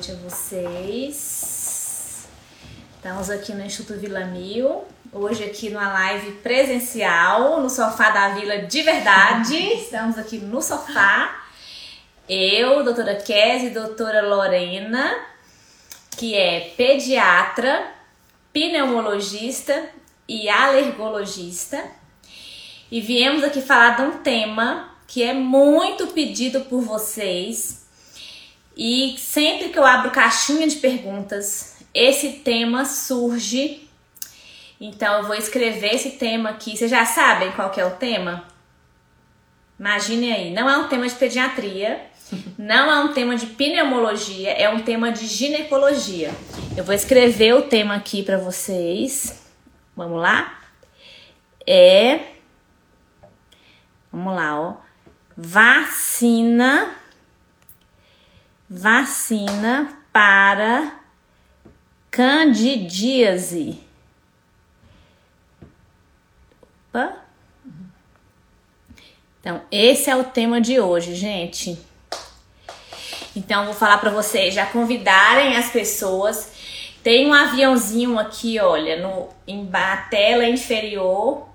noite a vocês. Estamos aqui no Instituto Vila Mil, hoje aqui numa live presencial, no sofá da Vila de verdade. Estamos aqui no sofá. Eu, doutora Kézia e doutora Lorena, que é pediatra, pneumologista e alergologista. E viemos aqui falar de um tema que é muito pedido por vocês e sempre que eu abro caixinha de perguntas, esse tema surge. Então eu vou escrever esse tema aqui. Vocês já sabem qual é o tema? Imagine aí, não é um tema de pediatria, não é um tema de pneumologia, é um tema de ginecologia. Eu vou escrever o tema aqui para vocês. Vamos lá? É Vamos lá, ó. Vacina vacina para candidíase. Opa. Então, esse é o tema de hoje, gente. Então, vou falar para vocês já convidarem as pessoas. Tem um aviãozinho aqui, olha, no em a tela inferior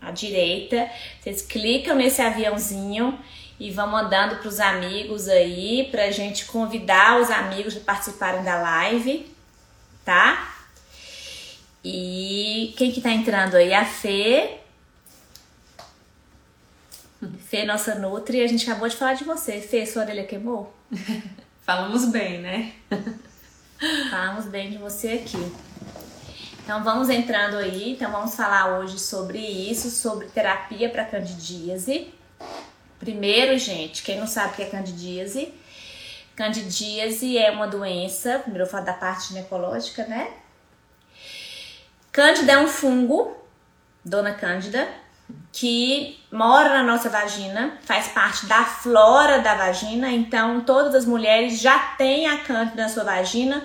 à direita. Vocês clicam nesse aviãozinho e vão mandando para os amigos aí, para a gente convidar os amigos a participarem da live, tá? E quem que tá entrando aí? A Fê. Fê, nossa Nutri, a gente acabou de falar de você. Fê, sua orelha queimou? Falamos bem, né? Falamos bem de você aqui. Então vamos entrando aí. Então vamos falar hoje sobre isso, sobre terapia para candidíase. Primeiro, gente, quem não sabe o que é candidíase, candidíase é uma doença, primeiro eu falo da parte ginecológica, né? Cândida é um fungo, dona Cândida, que mora na nossa vagina, faz parte da flora da vagina, então todas as mulheres já têm a cândida na sua vagina,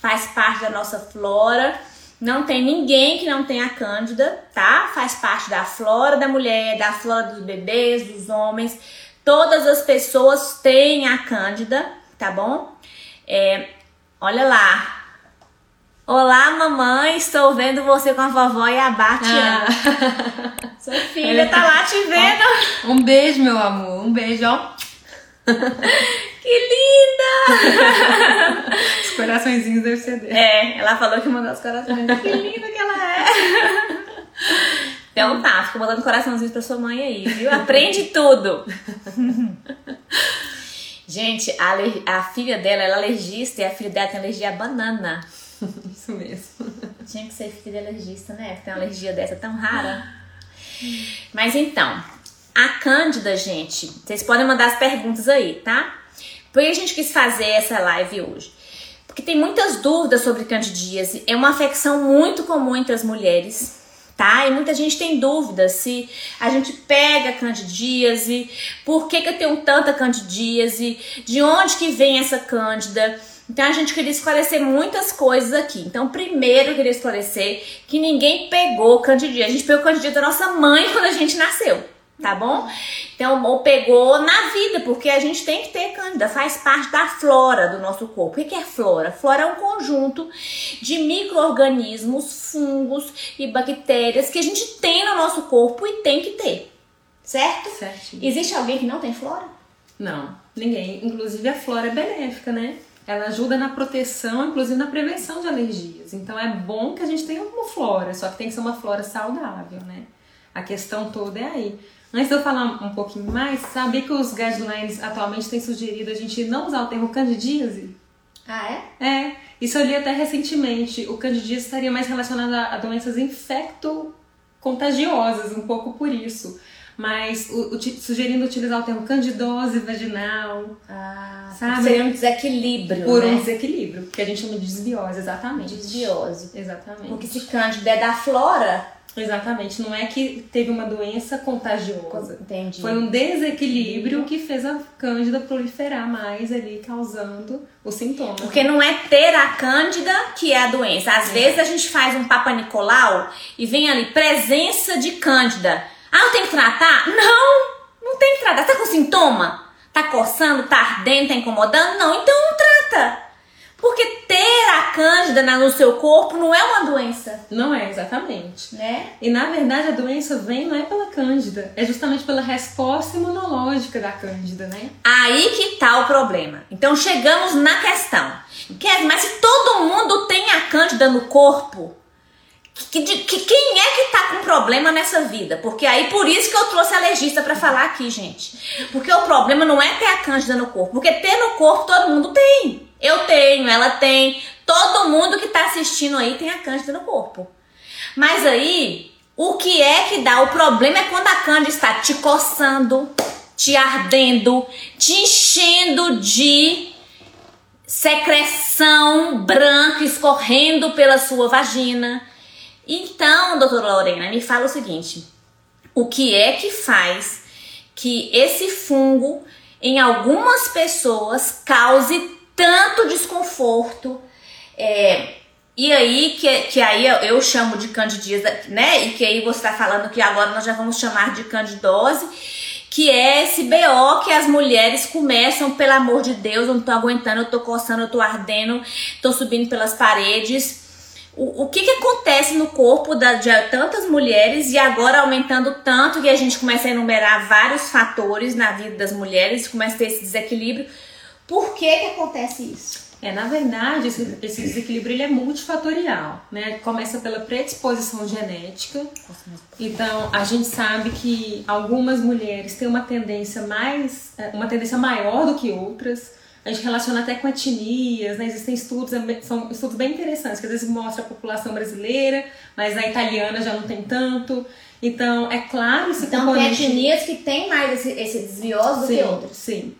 faz parte da nossa flora. Não tem ninguém que não tenha cândida, tá? Faz parte da flora da mulher, da flora dos bebês, dos homens. Todas as pessoas têm a cândida, tá bom? É, olha lá. Olá, mamãe, estou vendo você com a vovó e a Batiana. Ah. Sua filha tá lá te vendo. Um beijo, meu amor. Um beijo, ó. Que linda! Os coraçõezinhos devem ser dele. É, ela falou que mandou os corações. Que linda que ela é! Então tá, fica mandando coraçãozinhos pra sua mãe aí, viu? Aprende tudo! Gente, a, a filha dela ela é alergista e a filha dela tem alergia à banana. Isso mesmo. Tinha que ser filha de alergista, né? Tem uma alergia dessa tão rara. Mas então, a Cândida, gente, vocês podem mandar as perguntas aí, tá? Por que a gente quis fazer essa live hoje? Porque tem muitas dúvidas sobre candidíase. É uma afecção muito comum entre as mulheres, tá? E muita gente tem dúvidas se a gente pega candidíase, por que, que eu tenho tanta candidíase, de onde que vem essa cândida. Então a gente queria esclarecer muitas coisas aqui. Então, primeiro eu queria esclarecer que ninguém pegou candidíase. A gente pegou candidíase da nossa mãe quando a gente nasceu tá bom? Então, ou pegou na vida, porque a gente tem que ter cândida, faz parte da flora do nosso corpo. O que é flora? Flora é um conjunto de micro-organismos, fungos e bactérias que a gente tem no nosso corpo e tem que ter, certo? Certo. Existe alguém que não tem flora? Não, ninguém. Inclusive a flora é benéfica, né? Ela ajuda na proteção, inclusive na prevenção de alergias. Então é bom que a gente tenha uma flora, só que tem que ser uma flora saudável, né? A questão toda é aí. Antes de eu falar um pouquinho mais, sabia que os guidelines atualmente têm sugerido a gente não usar o termo candidíase? Ah, é? É. Isso eu li até recentemente. O candidíase estaria mais relacionado a, doenças infecto-contagiosas, um pouco por isso. Mas o, o, sugerindo utilizar o termo candidose vaginal. Ah, sabe? Seria um desequilíbrio. Por né? um desequilíbrio, que a gente chama de desbiose, exatamente. Desbiose. Exatamente. Porque se cândida é da flora, Exatamente, não é que teve uma doença contagiosa. Entendi. Foi um desequilíbrio que fez a cândida proliferar mais ali, causando o sintoma. Porque não é ter a cândida que é a doença. Às é. vezes a gente faz um Papa Nicolau e vem ali presença de cândida. Ah, eu tenho que tratar? Não, não tem que tratar. Tá com sintoma? Tá coçando, tá ardendo, tá incomodando? Não, então não trata. Porque ter a cândida no seu corpo não é uma doença. Não é, exatamente. Né? E na verdade a doença vem não é pela cândida, é justamente pela resposta imunológica da cândida, né? Aí que tá o problema. Então chegamos na questão. mas se todo mundo tem a cândida no corpo, que, que, quem é que tá com problema nessa vida? Porque aí por isso que eu trouxe alergista para falar aqui, gente. Porque o problema não é ter a cândida no corpo, porque ter no corpo todo mundo tem. Eu tenho, ela tem, todo mundo que tá assistindo aí tem a cândida no corpo. Mas aí, o que é que dá? O problema é quando a cândida está te coçando, te ardendo, te enchendo de secreção branca escorrendo pela sua vagina então, doutora Lorena, me fala o seguinte: o que é que faz que esse fungo em algumas pessoas cause tanto desconforto? É, e aí, que, que aí eu chamo de candidíase, né? E que aí você está falando que agora nós já vamos chamar de candidose, que é esse BO que as mulheres começam, pelo amor de Deus, eu não tô aguentando, eu tô coçando, eu tô ardendo, tô subindo pelas paredes o, o que, que acontece no corpo da, de tantas mulheres e agora aumentando tanto que a gente começa a enumerar vários fatores na vida das mulheres, começa a ter esse desequilíbrio. Por que, que acontece isso? É, na verdade, esse, esse desequilíbrio ele é multifatorial, né? Começa pela predisposição genética. Então, a gente sabe que algumas mulheres têm uma tendência mais, é, uma tendência maior do que outras. A gente relaciona até com etnias, né? Existem estudos, é são estudos bem interessantes, que às vezes mostra a população brasileira, mas a italiana já não tem tanto. Então, é claro esse Então, componente... tem etnias que tem mais esse, esse desvioso do sim, que outras. Sim.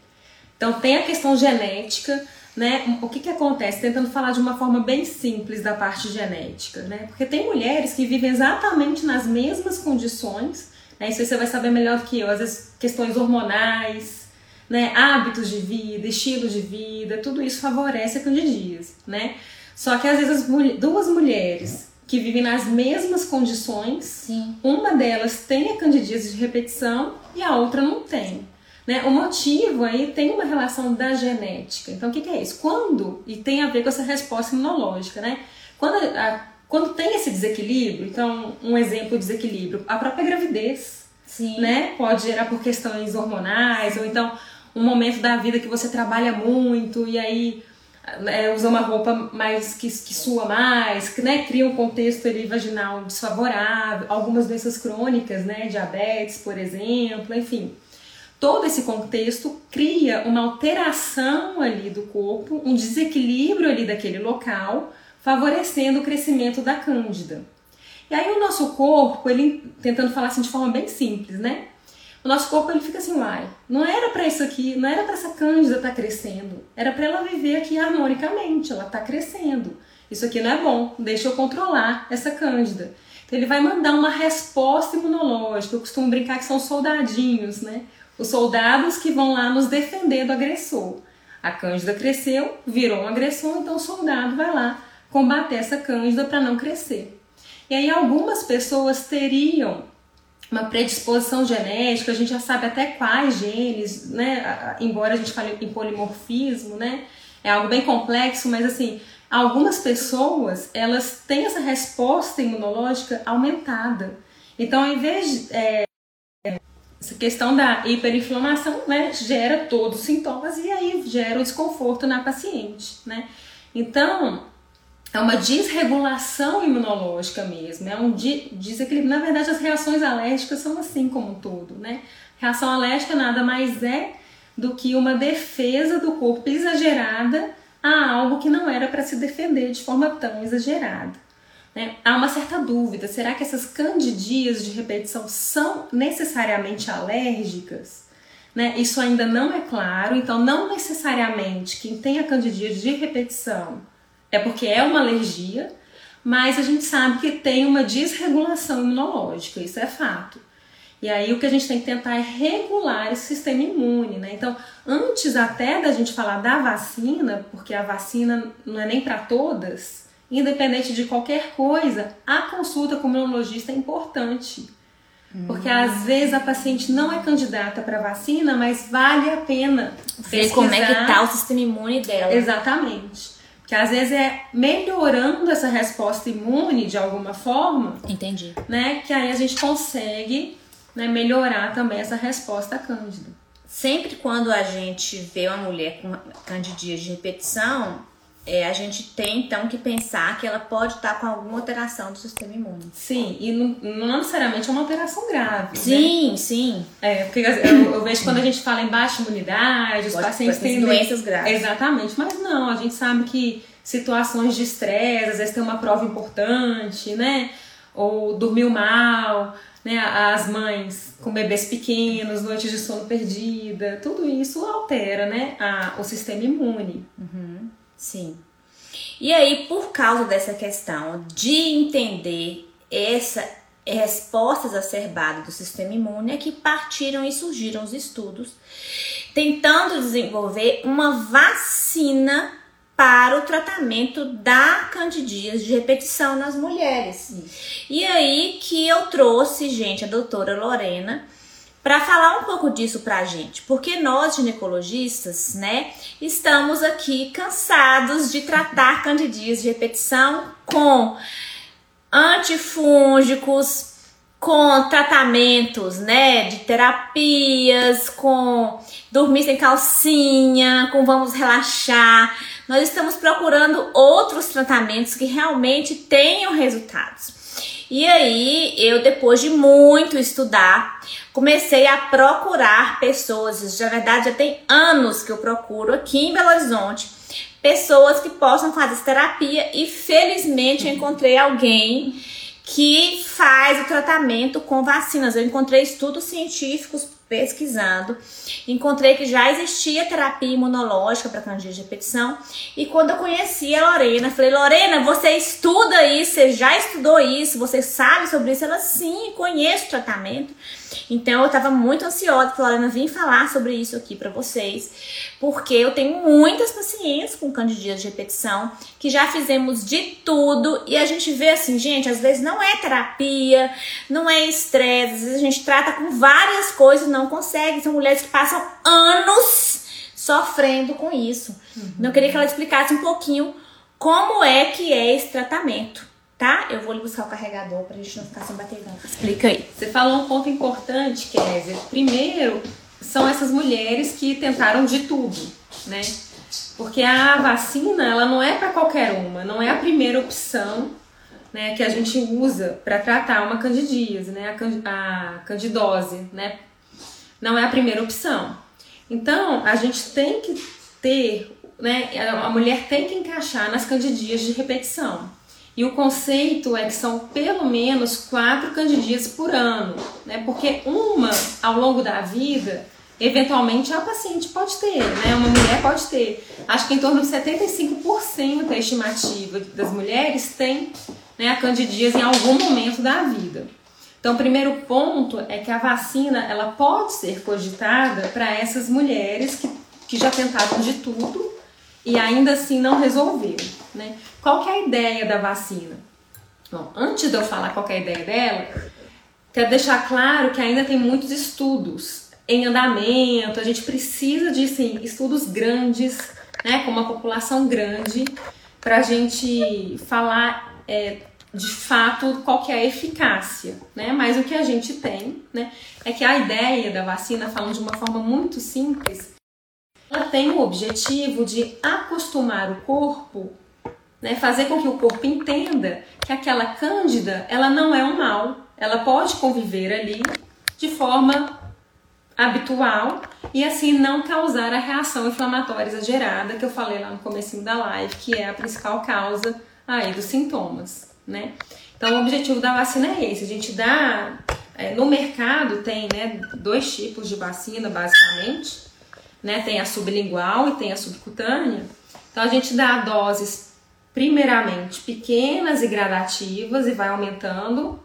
Então, tem a questão genética, né? O que que acontece? Tentando falar de uma forma bem simples da parte genética, né? Porque tem mulheres que vivem exatamente nas mesmas condições, né? Isso você vai saber melhor do que eu. Às vezes, questões hormonais, né? Hábitos de vida, estilo de vida, tudo isso favorece a candidíase, né? Só que às vezes as duas mulheres que vivem nas mesmas condições, Sim. uma delas tem a candidíase de repetição e a outra não tem. Né? O motivo aí tem uma relação da genética. Então, o que, que é isso? Quando, e tem a ver com essa resposta imunológica, né? Quando, a, quando tem esse desequilíbrio, então, um exemplo de desequilíbrio, a própria gravidez, Sim. né? Pode gerar por questões hormonais, ou então um momento da vida que você trabalha muito e aí é, usa uma roupa mais que, que sua mais, né? Cria um contexto ali vaginal desfavorável, algumas doenças crônicas, né? Diabetes, por exemplo, enfim. Todo esse contexto cria uma alteração ali do corpo, um desequilíbrio ali daquele local, favorecendo o crescimento da cândida. E aí o nosso corpo, ele tentando falar assim de forma bem simples, né? o nosso corpo ele fica assim, uai, não era para isso aqui, não era para essa cândida estar tá crescendo, era para ela viver aqui harmonicamente, ela está crescendo. Isso aqui não é bom, deixa eu controlar essa cândida. Então ele vai mandar uma resposta imunológica. Eu costumo brincar que são soldadinhos, né? Os soldados que vão lá nos defender do agressor. A cândida cresceu, virou um agressor, então o soldado vai lá combater essa cândida para não crescer. E aí algumas pessoas teriam uma predisposição genética, a gente já sabe até quais genes, né? Embora a gente fale em polimorfismo, né? É algo bem complexo, mas assim, algumas pessoas elas têm essa resposta imunológica aumentada. Então, ao invés de, é, essa questão da hiperinflamação, né, gera todos os sintomas e aí gera o desconforto na paciente, né? Então, é uma desregulação imunológica mesmo, é um desequilíbrio. Na verdade, as reações alérgicas são assim como um todo, né? Reação alérgica nada mais é do que uma defesa do corpo exagerada a algo que não era para se defender de forma tão exagerada. Né? Há uma certa dúvida: será que essas candidias de repetição são necessariamente alérgicas? Né? Isso ainda não é claro, então, não necessariamente quem tem a candidíase de repetição é porque é uma alergia, mas a gente sabe que tem uma desregulação imunológica, isso é fato. E aí o que a gente tem que tentar é regular esse sistema imune, né? Então, antes até da gente falar da vacina, porque a vacina não é nem para todas, independente de qualquer coisa, a consulta com o imunologista é importante. Porque às vezes a paciente não é candidata para vacina, mas vale a pena ver como é que tá o sistema imune dela. Exatamente. Que às vezes é melhorando essa resposta imune de alguma forma. Entendi. Né? Que aí a gente consegue né, melhorar também essa resposta cândida. Sempre quando a gente vê uma mulher com candidíase de repetição, é, a gente tem então que pensar que ela pode estar com alguma alteração do sistema imune. Sim, e não, não necessariamente é uma alteração grave. Né? Sim, né? sim. É, porque eu, eu, vejo quando a gente fala em baixa imunidade, os pode, pacientes têm doenças graves. Exatamente, mas não, a gente sabe que situações de estresse, às vezes tem uma prova importante, né? Ou dormiu mal, né? As mães com bebês pequenos, noites de sono perdida, tudo isso altera, né? A, o sistema imune. Uhum. Sim. E aí, por causa dessa questão de entender essa resposta exacerbada do sistema imune, é que partiram e surgiram os estudos tentando desenvolver uma vacina para o tratamento da candidíase de repetição nas mulheres. E aí que eu trouxe, gente, a doutora Lorena para falar um pouco disso para a gente, porque nós ginecologistas, né, estamos aqui cansados de tratar candidíase de repetição com antifúngicos, com tratamentos, né, de terapias, com dormir sem calcinha, com vamos relaxar. Nós estamos procurando outros tratamentos que realmente tenham resultados. E aí, eu depois de muito estudar, comecei a procurar pessoas, na verdade já tem anos que eu procuro aqui em Belo Horizonte, pessoas que possam fazer terapia e felizmente eu encontrei alguém que faz o tratamento com vacinas. Eu encontrei estudos científicos pesquisando, encontrei que já existia terapia imunológica para candidíase de repetição e quando eu conheci a Lorena, falei: "Lorena, você estuda isso, você já estudou isso, você sabe sobre isso?" Ela: "Sim, conheço o tratamento." Então eu estava muito ansiosa para Lorena vir falar sobre isso aqui para vocês, porque eu tenho muitas pacientes com candidíase de repetição que já fizemos de tudo e a gente vê assim, gente, às vezes não é terapia, não é estresse, às vezes a gente trata com várias coisas e não consegue. São mulheres que passam anos sofrendo com isso. Uhum. Então eu queria que ela explicasse um pouquinho como é que é esse tratamento tá? Eu vou lhe buscar o carregador pra gente não ficar sem bateria. Explica aí. Você falou um ponto importante, Kézia. Primeiro, são essas mulheres que tentaram de tudo, né? Porque a vacina, ela não é para qualquer uma, não é a primeira opção né, que a gente usa para tratar uma candidíase, né, a, candidose, né? Não é a primeira opção. Então, a gente tem que ter, né, a mulher tem que encaixar nas candidíases de repetição. E o conceito é que são pelo menos quatro candidíases por ano, né? Porque uma ao longo da vida, eventualmente a paciente pode ter, né? Uma mulher pode ter. Acho que em torno de 75% da estimativa das mulheres tem né, a candidíase em algum momento da vida. Então, o primeiro ponto é que a vacina ela pode ser cogitada para essas mulheres que, que já tentaram de tudo e ainda assim não resolveu. Né? Qual que é a ideia da vacina? Bom, antes de eu falar qual é a ideia dela, quero deixar claro que ainda tem muitos estudos em andamento, a gente precisa de sim, estudos grandes, né, com uma população grande, para a gente falar é, de fato qual que é a eficácia, né? Mas o que a gente tem, né, é que a ideia da vacina, falando de uma forma muito simples, ela tem o objetivo de acostumar o corpo, né, fazer com que o corpo entenda que aquela cândida ela não é um mal, ela pode conviver ali de forma habitual e assim não causar a reação inflamatória exagerada que eu falei lá no começo da live, que é a principal causa aí dos sintomas, né? Então o objetivo da vacina é esse, a gente dá é, no mercado tem né, dois tipos de vacina basicamente, né? Tem a sublingual e tem a subcutânea. Então a gente dá doses primeiramente pequenas e gradativas e vai aumentando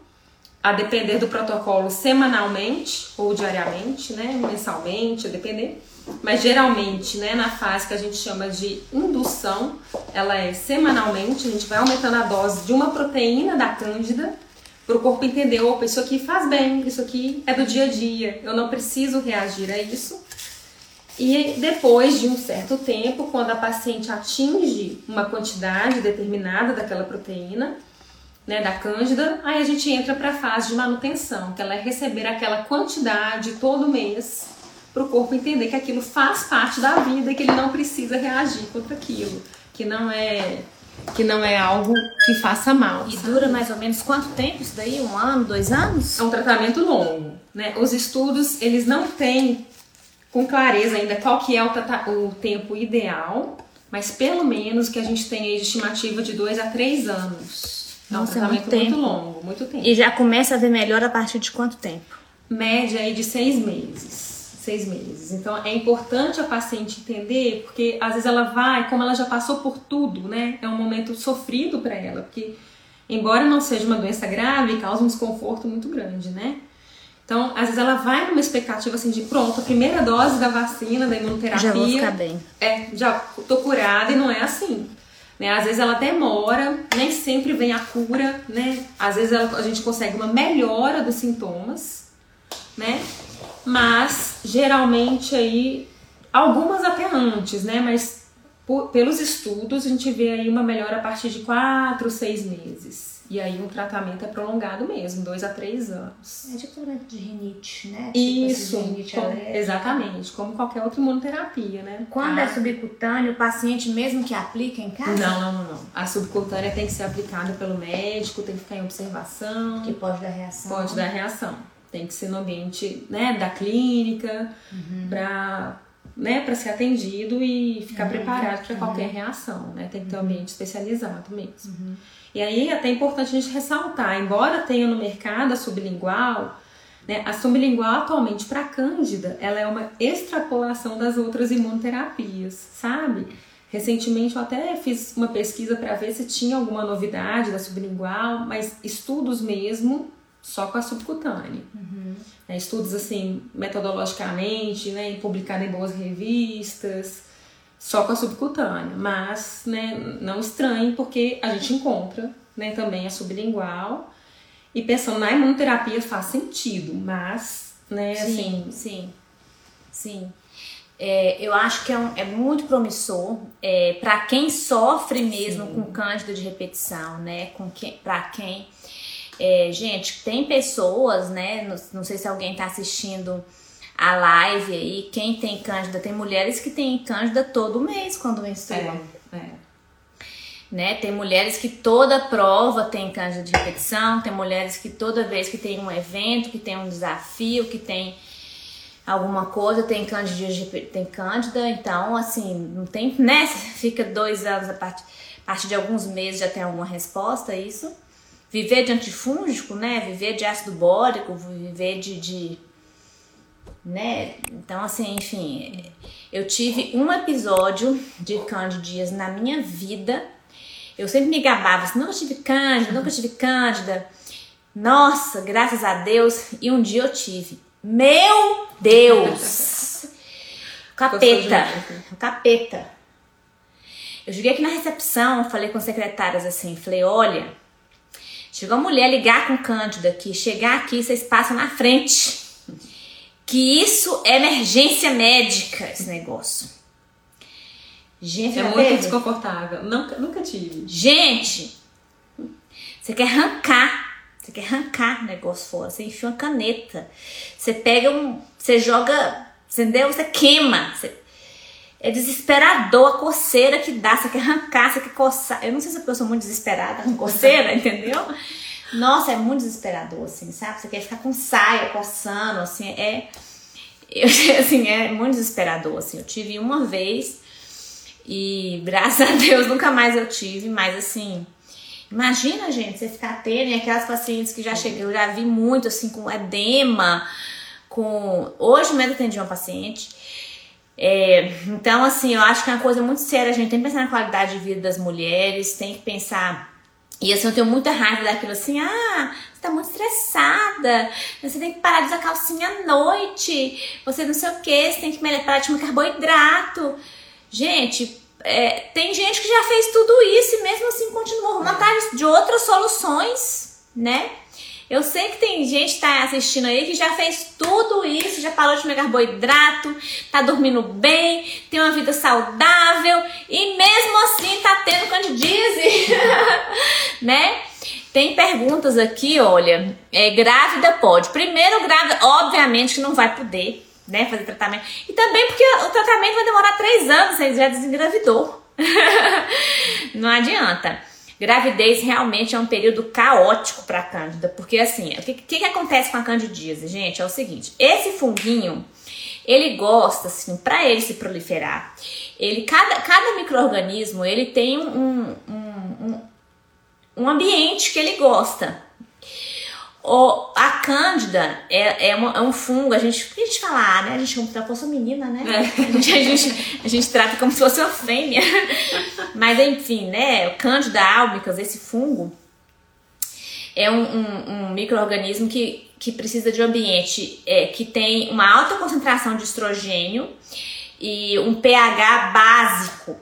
a depender do protocolo semanalmente ou diariamente, né, mensalmente, a depender. Mas geralmente, né, na fase que a gente chama de indução, ela é semanalmente, a gente vai aumentando a dose de uma proteína da cândida para o corpo entender, opa, isso aqui faz bem, isso aqui é do dia a dia, eu não preciso reagir a isso. E depois de um certo tempo, quando a paciente atinge uma quantidade determinada daquela proteína, né, da cândida, aí a gente entra para a fase de manutenção, que ela é receber aquela quantidade todo mês para o corpo entender que aquilo faz parte da vida e que ele não precisa reagir contra aquilo, que não é que não é algo que faça mal. E sabe? dura mais ou menos quanto tempo isso daí? Um ano, dois anos? É um tratamento longo, né? Os estudos eles não têm com clareza ainda qual que é o, o tempo ideal, mas pelo menos que a gente tem aí de estimativa de dois a três anos. Nossa, é um tratamento é muito, muito longo, muito tempo. E já começa a ver melhor a partir de quanto tempo? Média aí de seis meses. Seis meses. Então é importante a paciente entender, porque às vezes ela vai, como ela já passou por tudo, né? É um momento sofrido para ela, porque embora não seja uma doença grave, causa um desconforto muito grande, né? Então, às vezes ela vai numa expectativa assim de pronto, a primeira dose da vacina, da imunoterapia. Já vou ficar bem. É, já tô curada e não é assim. Né? Às vezes ela demora, nem sempre vem a cura, né? Às vezes ela, a gente consegue uma melhora dos sintomas, né? Mas geralmente aí algumas até antes, né? Mas por, pelos estudos a gente vê aí uma melhora a partir de 4, 6 meses. E aí o tratamento é prolongado mesmo, dois a três anos. É tipo tratamento de rinite, né? Tipo Isso, rinite com, exatamente, como qualquer outra imunoterapia, né? Quando é ah. é subcutâneo, o paciente mesmo que aplica em casa? Não, não, não, não. A subcutânea tem que ser aplicada pelo médico, tem que ficar em observação. Que pode dar reação. Pode dar reação. Tem que ser no ambiente né, da clínica, uhum. para né, para ser atendido e ficar uhum. preparado para qualquer uhum. reação, né? Tem que ter um ambiente especializado mesmo. Uhum. E aí é até importante a gente ressaltar, embora tenha no mercado a sublingual, né, a sublingual atualmente para cândida, ela é uma extrapolação das outras imunoterapias, sabe? Recentemente eu até fiz uma pesquisa para ver se tinha alguma novidade da sublingual, mas estudos mesmo só com a subcutânea. Uhum. É, estudos assim, metodologicamente, né, publicado em boas revistas, só com a subcutânea, mas né, não estranhe porque a gente encontra né, também a sublingual e pensando na imunoterapia faz sentido, mas né, sim, assim... Sim, sim. É, eu acho que é, um, é muito promissor é, para quem sofre mesmo sim. com cândida de repetição, né? Com que, para quem... É, gente, tem pessoas, né? Não, não sei se alguém está assistindo a live aí, quem tem cândida, tem mulheres que têm cândida todo mês quando menstruam. É, é. Né? Tem mulheres que toda prova tem cândida de repetição, tem mulheres que toda vez que tem um evento, que tem um desafio, que tem alguma coisa, tem cândida, tem cândida, então assim, não tem, né? Fica dois anos a partir, a partir de alguns meses já tem alguma resposta a isso. Viver de antifúngico, né? Viver de ácido bórico, viver de, de né? Então, assim, enfim, eu tive um episódio de candidias na minha vida. Eu sempre me gabava assim, nunca tive cândida, nunca tive cândida. Nossa, graças a Deus. E um dia eu tive. Meu Deus! Capeta. Capeta. Eu cheguei aqui na recepção, falei com as secretárias assim, falei, olha, chegou uma mulher ligar com Cândida aqui, chegar aqui, vocês passam na frente que isso é emergência médica, esse negócio. Gente, é muito desconfortável. Nunca, nunca tive. Gente, você quer arrancar. Você quer arrancar o negócio fora. Você enfia uma caneta. Você pega um. Você joga. Entendeu? Você queima. Você, é desesperador a coceira que dá. Você quer arrancar, você quer coçar. Eu não sei se eu sou muito desesperada com coceira, entendeu? Nossa, é muito desesperador, assim, sabe? Você quer ficar com saia, coçando, assim, é. Eu, assim, é muito desesperador, assim. Eu tive uma vez e graças a Deus nunca mais eu tive, mas assim. Imagina, gente, você ficar tendo aquelas pacientes que já chegou, eu já vi muito, assim, com edema, com. Hoje mesmo atendi uma paciente. É, então, assim, eu acho que é uma coisa muito séria. A gente tem que pensar na qualidade de vida das mulheres, tem que pensar e assim, eu tenho muita raiva daquilo assim, ah, você tá muito estressada, você tem que parar de usar calcinha à noite, você não sei o que, você tem que parar de comer carboidrato. Gente, é, tem gente que já fez tudo isso e mesmo assim continua arrumando atrás de outras soluções, né? Eu sei que tem gente que tá assistindo aí que já fez tudo isso, já parou de comer carboidrato, tá dormindo bem, tem uma vida saudável e mesmo assim tá tendo candidíase, né? Tem perguntas aqui, olha. É, grávida pode. Primeiro, grávida, obviamente que não vai poder, né, fazer tratamento. E também porque o tratamento vai demorar três anos, você já desengravidou. não adianta. Gravidez realmente é um período caótico para a Cândida, porque assim, o que, que, que acontece com a candidíase, gente? É o seguinte: esse funguinho, ele gosta, assim, para ele se proliferar, ele cada, cada microorganismo ele tem um, um, um, um ambiente que ele gosta. O, a cândida é, é, uma, é, um fungo, a gente, que a gente fala, ah, né? A gente como se fosse uma menina, né? É. A, gente, a, gente, a gente trata como se fosse uma fêmea. Mas enfim, né? O cândida albicans, esse fungo, é um, um, um microorganismo que, que precisa de um ambiente é, que tem uma alta concentração de estrogênio e um pH básico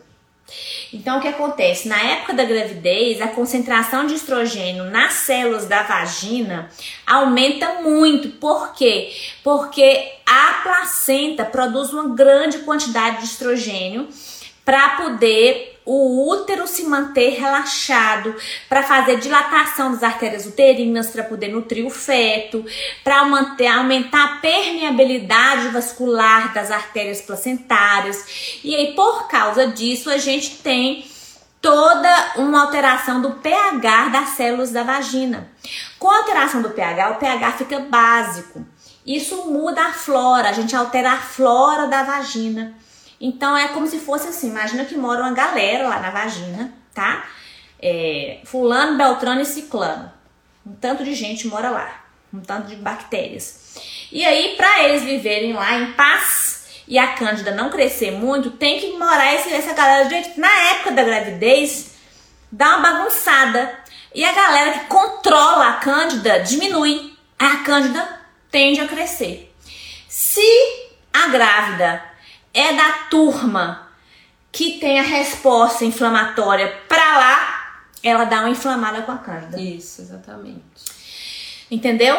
então, o que acontece? Na época da gravidez, a concentração de estrogênio nas células da vagina aumenta muito. Por quê? Porque a placenta produz uma grande quantidade de estrogênio para poder o útero se manter relaxado, para fazer dilatação das artérias uterinas, para poder nutrir o feto, para aumentar a permeabilidade vascular das artérias placentárias. E aí por causa disso a gente tem toda uma alteração do pH das células da vagina. Com a alteração do pH, o pH fica básico. Isso muda a flora, a gente altera a flora da vagina. Então é como se fosse assim, imagina que mora uma galera lá na vagina, tá? É, fulano, Beltrano e Ciclano. Um tanto de gente mora lá, um tanto de bactérias. E aí, para eles viverem lá em paz e a cândida não crescer muito, tem que morar esse, essa galera. Gente, na época da gravidez, dá uma bagunçada. E a galera que controla a cândida diminui. A cândida tende a crescer. Se a grávida é da turma que tem a resposta inflamatória para lá, ela dá uma inflamada com a cândida. Isso, exatamente. Entendeu?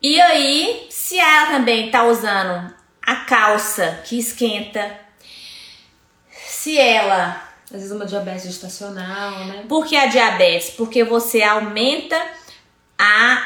E aí, se ela também tá usando a calça que esquenta, se ela. Às vezes uma diabetes gestacional, né? Por que a diabetes? Porque você aumenta a,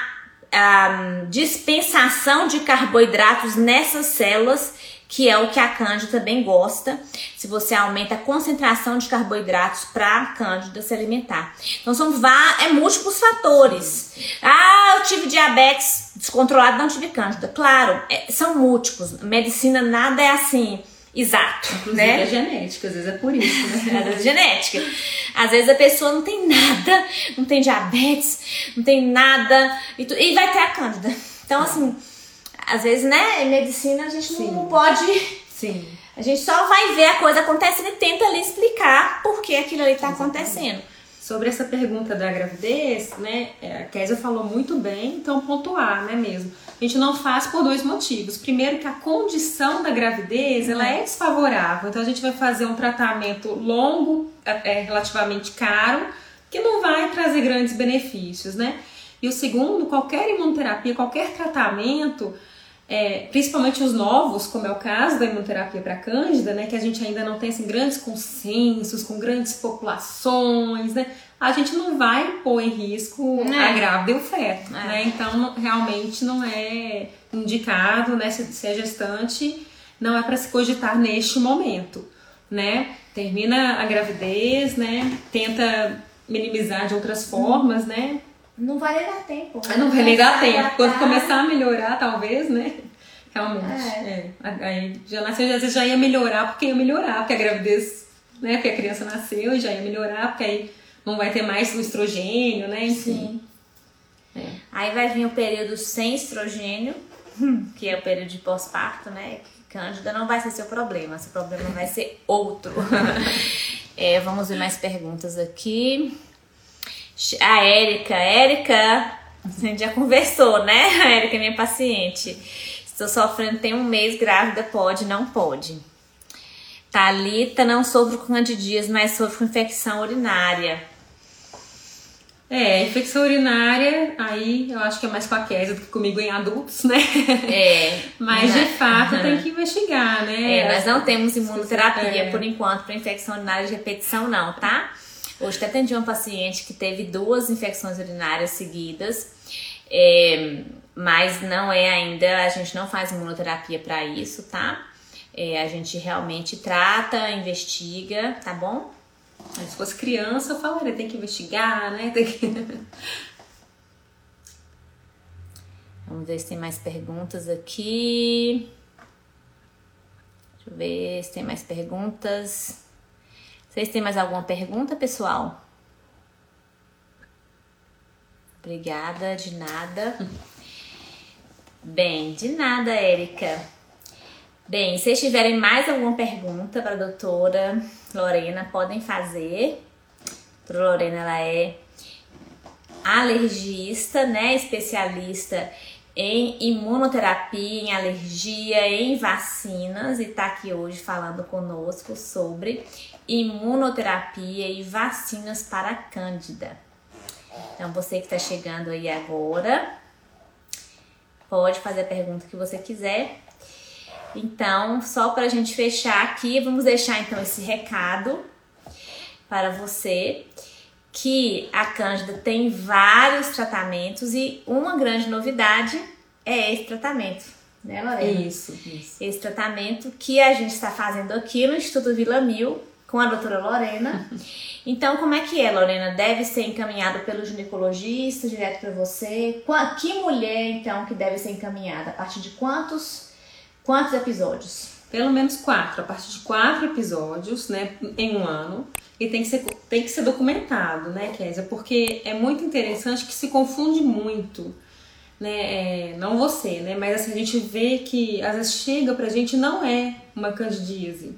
a dispensação de carboidratos nessas células que é o que a cândida também gosta, se você aumenta a concentração de carboidratos para a cândida se alimentar. Então são é múltiplos fatores. Ah, eu tive diabetes descontrolado, não tive cândida. Claro, é, são múltiplos. Medicina nada é assim exato, Inclusive né? é genética, às vezes é por isso, né? Às vezes é genética. Às vezes a pessoa não tem nada, não tem diabetes, não tem nada e, tu, e vai ter a cândida. Então assim, às vezes, né, em medicina a gente Sim. não pode. Sim. A gente só vai ver a coisa acontecendo e tenta ali explicar por que aquilo ali está acontecendo. Sobre essa pergunta da gravidez, né, é, a Késia falou muito bem, então pontuar, né, mesmo. A gente não faz por dois motivos. Primeiro que a condição da gravidez, ela é desfavorável. Então a gente vai fazer um tratamento longo, é, relativamente caro, que não vai trazer grandes benefícios, né? E o segundo, qualquer imunoterapia, qualquer tratamento, é, principalmente os novos, como é o caso da imunoterapia para cândida, né, que a gente ainda não tem assim, grandes consensos com grandes populações, né, a gente não vai pôr em risco é. a grávida e o feto, é. né, então realmente não é indicado, né, se, se é gestante, não é para se cogitar neste momento, né, termina a gravidez, né, tenta minimizar de outras formas, né, não vai nem dar tempo. Né? Não vai nem dar tempo. Quando começar a melhorar, talvez, né? Realmente. É. é. Aí já nasceu, às vezes já ia melhorar porque ia melhorar, porque a gravidez, né? Porque a criança nasceu e já ia melhorar, porque aí não vai ter mais o estrogênio, né? Enfim. É. Aí vai vir o período sem estrogênio, que é o período de pós-parto, né? Cândida não vai ser seu problema, seu problema vai ser outro. é, vamos ver mais perguntas aqui. A Érica, Érica, a gente já conversou, né? A Érica é minha paciente. Estou sofrendo, tem um mês grávida, pode, não pode. Talita não sofro com candidíase, mas sofro com infecção urinária. É, infecção urinária, aí eu acho que é mais com a Kézia do que comigo em adultos, né? É. Mas de fato tem que investigar, né? É, nós não temos imunoterapia é. por enquanto para infecção urinária de repetição, não, tá? Hoje até atendi uma paciente que teve duas infecções urinárias seguidas, é, mas não é ainda, a gente não faz imunoterapia para isso, tá? É, a gente realmente trata, investiga, tá bom? Se fosse criança, eu falaria, tem que investigar, né? Tem que... Vamos ver se tem mais perguntas aqui. Deixa eu ver se tem mais perguntas. Vocês têm mais alguma pergunta, pessoal? Obrigada, de nada. Bem, de nada, Érica. Bem, se vocês tiverem mais alguma pergunta para a doutora Lorena, podem fazer. A doutora Lorena, ela é alergista, né? Especialista em imunoterapia, em alergia, em vacinas e está aqui hoje falando conosco sobre imunoterapia e vacinas para Cândida. Então, você que está chegando aí agora, pode fazer a pergunta que você quiser então, só para a gente fechar aqui, vamos deixar então esse recado para você que a Cândida tem vários tratamentos e uma grande novidade é esse tratamento, né, Lorena? Isso, isso. Esse tratamento que a gente está fazendo aqui no Instituto Vila Mil com a doutora Lorena. Então, como é que é, Lorena? Deve ser encaminhado pelo ginecologista direto para você? Que mulher, então, que deve ser encaminhada? A partir de quantos Quantos episódios? Pelo menos quatro, a partir de quatro episódios, né, em um ano. E tem que ser, tem que ser documentado, né, Kézia? Porque é muito interessante que se confunde muito, né? É, não você, né? Mas assim, a gente vê que às vezes chega pra gente não é uma candidíase.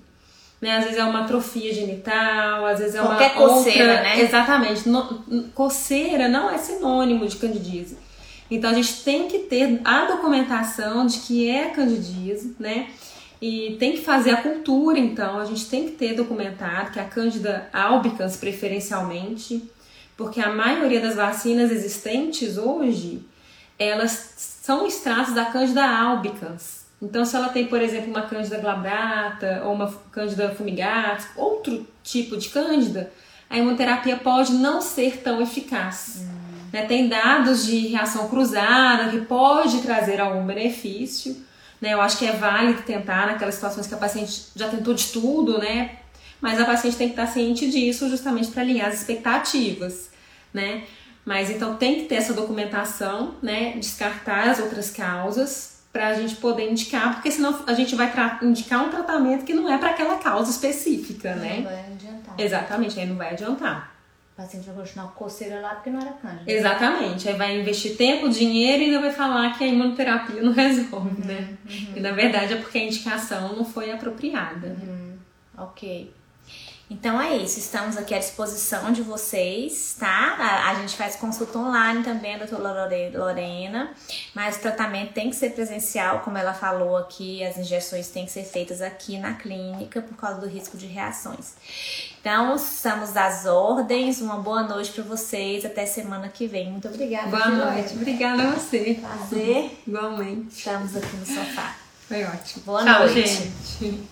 Né? Às vezes é uma atrofia genital, às vezes é Qualquer uma coceira, outra... né? Exatamente. No, coceira não é sinônimo de candidíase. Então a gente tem que ter a documentação de que é candidíase, né? E tem que fazer a cultura, então, a gente tem que ter documentado que a Cândida albicans preferencialmente, porque a maioria das vacinas existentes hoje, elas são extratos da Cândida albicans. Então, se ela tem, por exemplo, uma Cândida glabrata ou uma Cândida fumigatus, outro tipo de Cândida, a imunoterapia pode não ser tão eficaz. Hum. Né? Tem dados de reação cruzada que pode trazer algum benefício. Né? Eu acho que é válido tentar naquelas situações que a paciente já tentou de tudo, né? Mas a paciente tem que estar ciente disso justamente para alinhar as expectativas, né? Mas então tem que ter essa documentação, né? Descartar as outras causas para a gente poder indicar, porque senão a gente vai indicar um tratamento que não é para aquela causa específica, né? Não vai adiantar. Exatamente, aí não vai adiantar paciente vai continuar coceira lá porque não era cândida. Exatamente. Aí vai investir tempo, dinheiro e ainda vai falar que a imunoterapia não resolve, né? Uhum. E na verdade é porque a indicação não foi apropriada. Uhum. Ok. Então é isso, estamos aqui à disposição de vocês, tá? A, a gente faz consulta online também, a doutora Lorena, mas o tratamento tem que ser presencial, como ela falou aqui, as injeções têm que ser feitas aqui na clínica por causa do risco de reações. Então, estamos às ordens, uma boa noite para vocês, até semana que vem. Muito obrigada. Boa noite, obrigada a você. Prazer. Igualmente. Estamos aqui no sofá. Foi ótimo. Boa Tchau, noite. gente.